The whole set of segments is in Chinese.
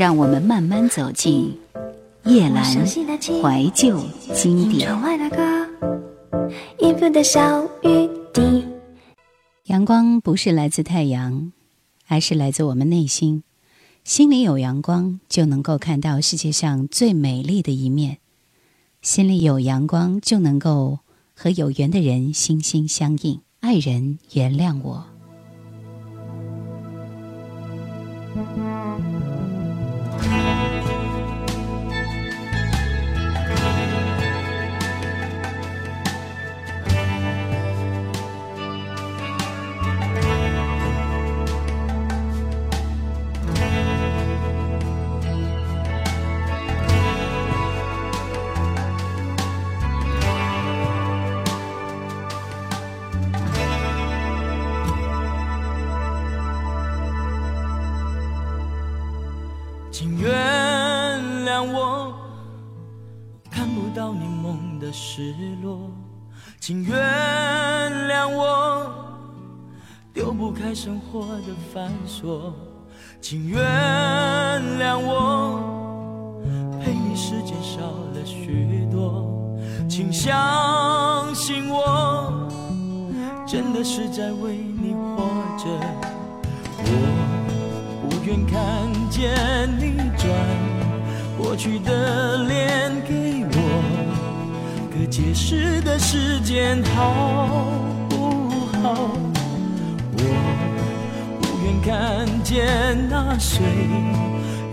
让我们慢慢走进夜阑怀旧经典。阳光不是来自太阳，而是来自我们内心。心里有阳光，就能够看到世界上最美丽的一面；心里有阳光，就能够和有缘的人心心相印。爱人原谅我。请原谅我看不到你梦的失落，请原谅我丢不开生活的繁琐，请原谅我陪你时间少了许多，请相信我真的是在为你活着。愿看见你转过去的脸给我，可解释的时间好不好？我不愿看见那岁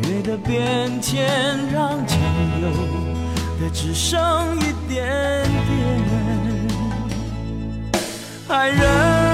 月的变迁，让仅有的只剩一点点，爱人。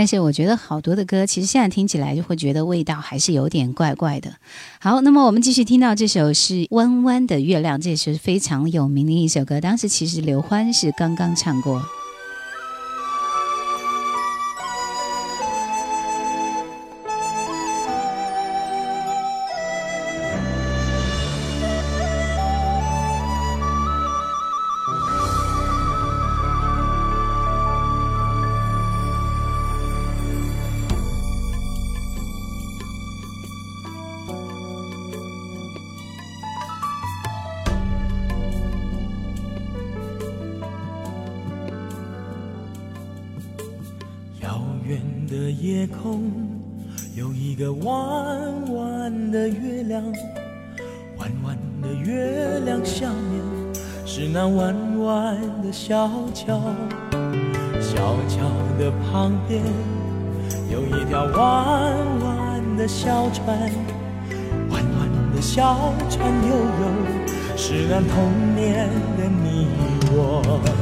但是我觉得好多的歌，其实现在听起来就会觉得味道还是有点怪怪的。好，那么我们继续听到这首是《弯弯的月亮》，这是非常有名的一首歌。当时其实刘欢是刚刚唱过。夜空有一个弯弯的月亮弯弯的月亮下面是那弯弯的小桥小桥的旁边有一条弯弯的小船弯弯的小船悠悠是那童年的你我。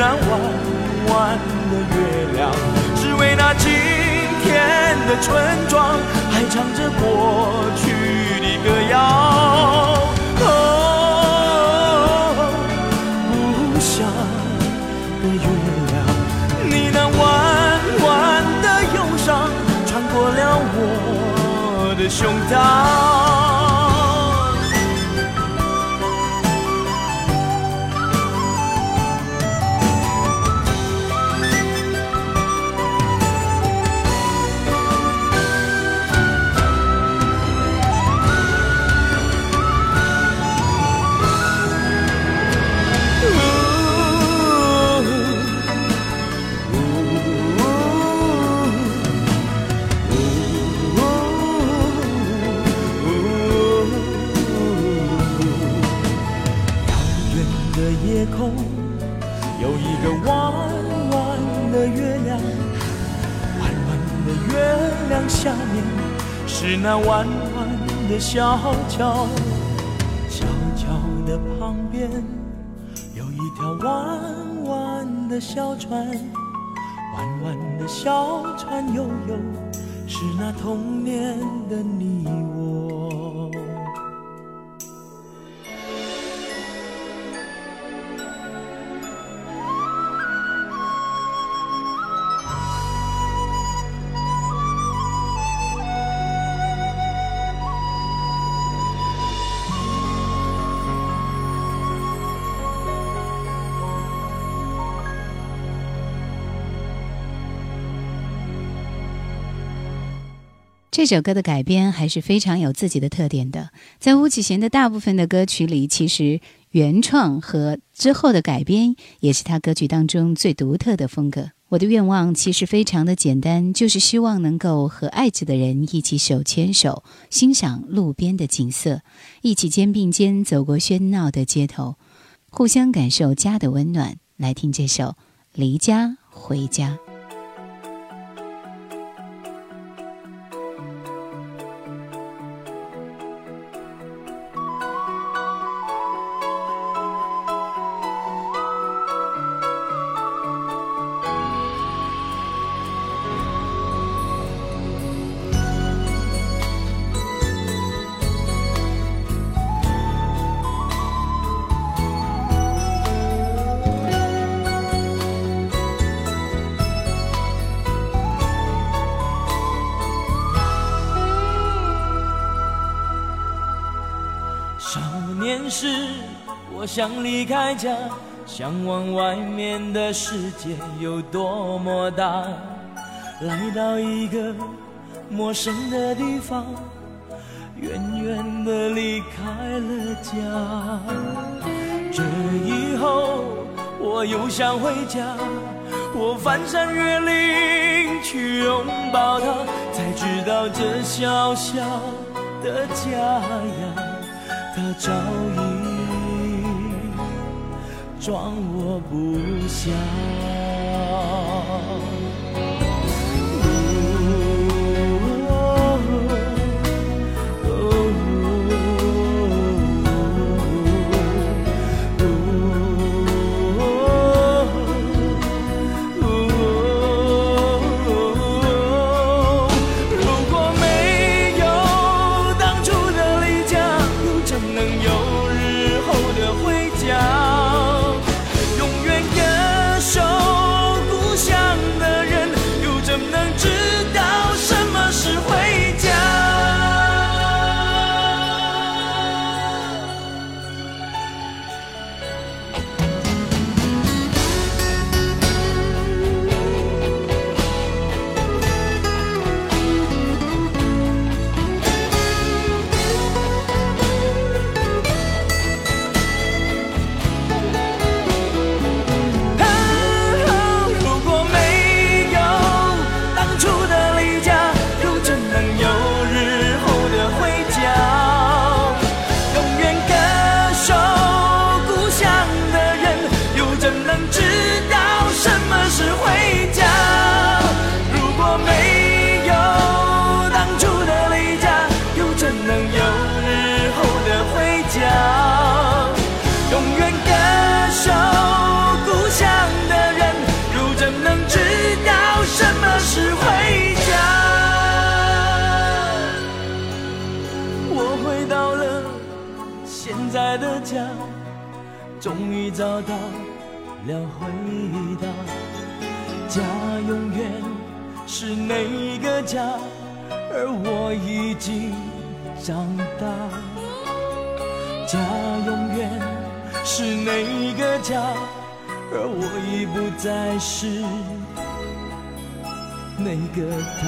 那弯弯的月亮，只为那今天的村庄，还唱着过去的歌谣。哦故乡的月亮，你那弯弯的忧伤，穿过了我的胸膛。下面是那弯弯的小桥，小桥的旁边有一条弯弯的小船，弯弯的小船悠悠，是那童年的你。这首歌的改编还是非常有自己的特点的。在巫启贤的大部分的歌曲里，其实原创和之后的改编也是他歌曲当中最独特的风格。我的愿望其实非常的简单，就是希望能够和爱着的人一起手牵手，欣赏路边的景色，一起肩并肩走过喧闹的街头，互相感受家的温暖。来听这首《离家回家》。少年时，我想离开家，向往外面的世界有多么大。来到一个陌生的地方，远远的离开了家。这以后我又想回家，我翻山越岭去拥抱它，才知道这小小的家呀，早已。装我不下。终于找到了回答。家永远是那个家，而我已经长大。家永远是那个家，而我已不再是那个他。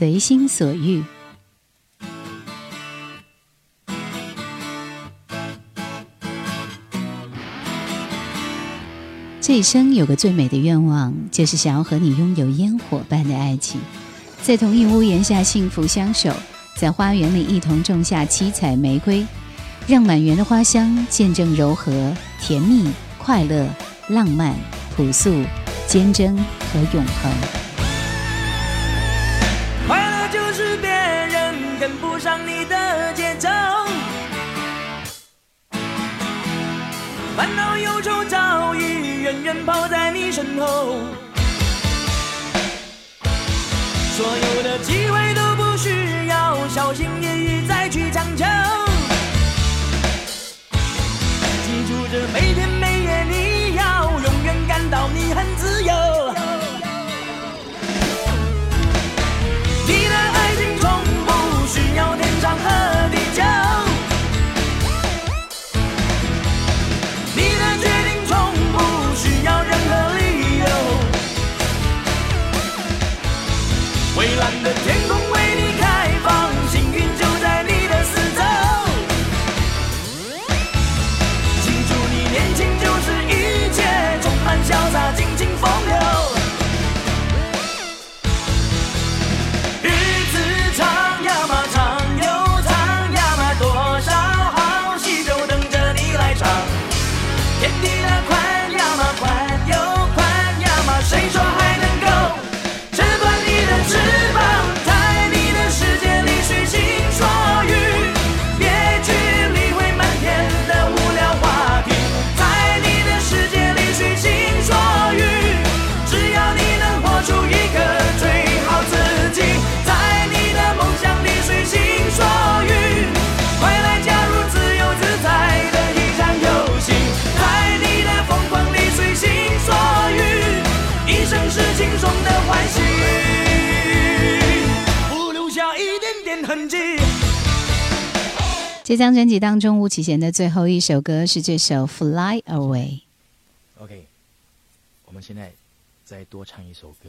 随心所欲。这一生有个最美的愿望，就是想要和你拥有烟火般的爱情，在同一屋檐下幸福相守，在花园里一同种下七彩玫瑰，让满园的花香见证柔和、甜蜜、快乐、浪漫、朴素、坚贞和永恒。跟不上你的节奏，烦恼忧愁早已远远抛在你身后，所有的机会都不需要小心翼翼再去强求，记住这每天蔚蓝的天。这张专辑当中，巫启贤的最后一首歌是这首《Fly Away》。OK，我们现在再多唱一首歌。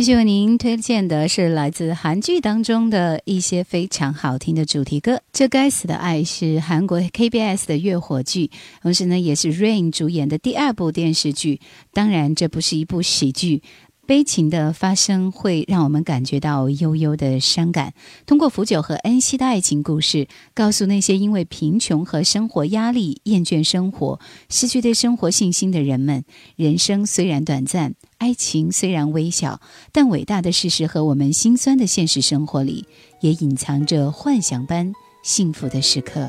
继续为您推荐的是来自韩剧当中的一些非常好听的主题歌。《这该死的爱》是韩国 KBS 的月火剧，同时呢也是 Rain 主演的第二部电视剧。当然，这不是一部喜剧。悲情的发生会让我们感觉到悠悠的伤感。通过福九和恩熙的爱情故事，告诉那些因为贫穷和生活压力厌倦生活、失去对生活信心的人们：人生虽然短暂，爱情虽然微小，但伟大的事实和我们心酸的现实生活里，也隐藏着幻想般幸福的时刻。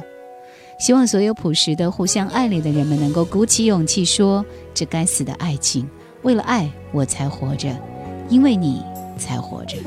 希望所有朴实的、互相爱恋的人们能够鼓起勇气说：“这该死的爱情。”为了爱，我才活着；因为你，才活着。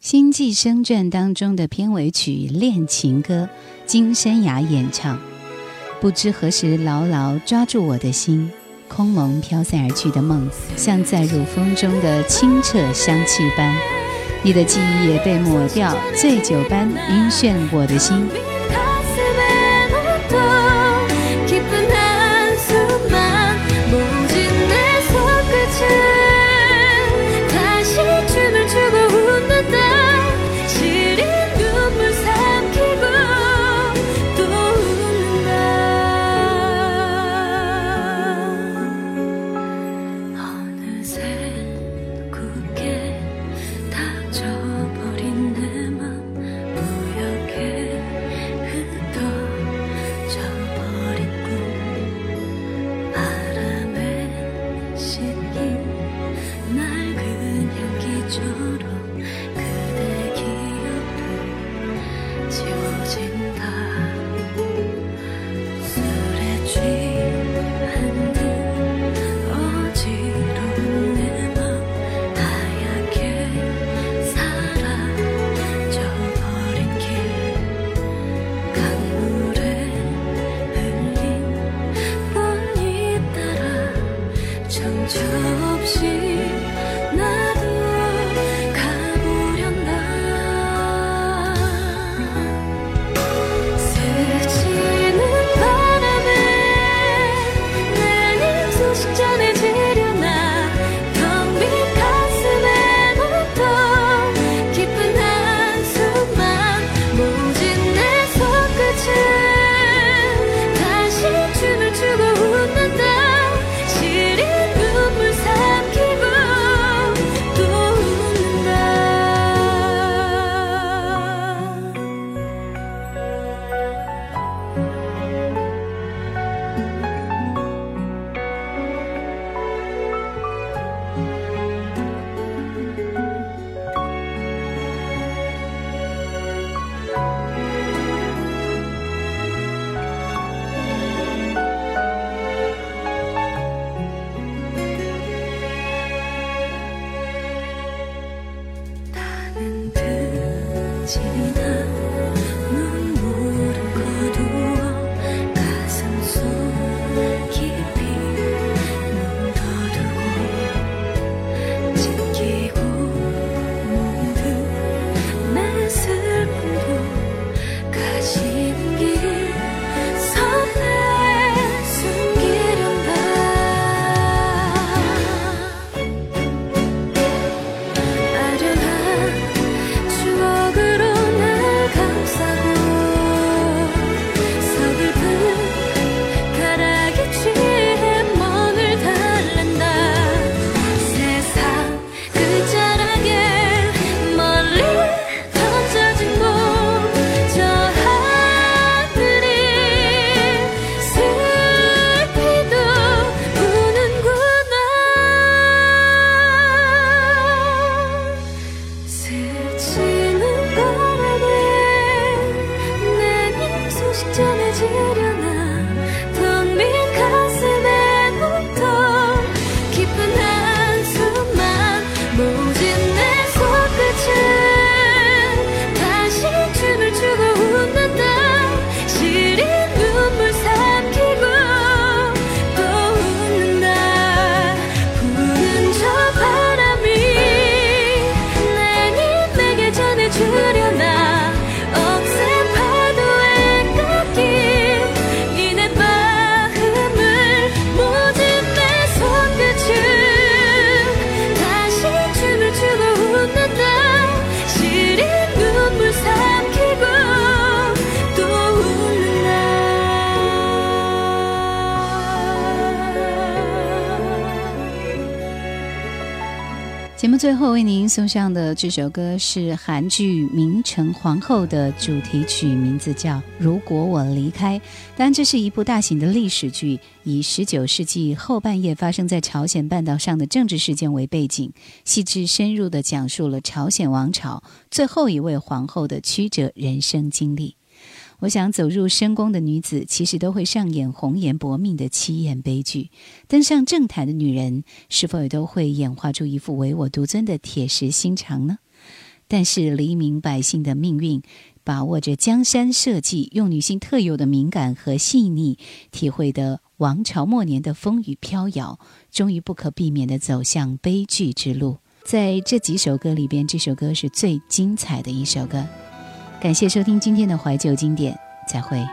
星际生传当中的片尾曲《恋情歌》，金生涯演唱，不知何时牢牢抓住我的心。空蒙飘散而去的梦，像在入风中的清澈香气般，你的记忆也被抹掉，醉酒般晕眩我的心。您送上的这首歌是韩剧《明成皇后》的主题曲，名字叫《如果我离开》。当然，这是一部大型的历史剧，以十九世纪后半叶发生在朝鲜半岛上的政治事件为背景，细致深入的讲述了朝鲜王朝最后一位皇后的曲折人生经历。我想走入深宫的女子，其实都会上演红颜薄命的凄艳悲剧；登上政坛的女人，是否也都会演化出一副唯我独尊的铁石心肠呢？但是黎民百姓的命运，把握着江山社稷，用女性特有的敏感和细腻，体会的王朝末年的风雨飘摇，终于不可避免地走向悲剧之路。在这几首歌里边，这首歌是最精彩的一首歌。感谢收听今天的怀旧经典，再会。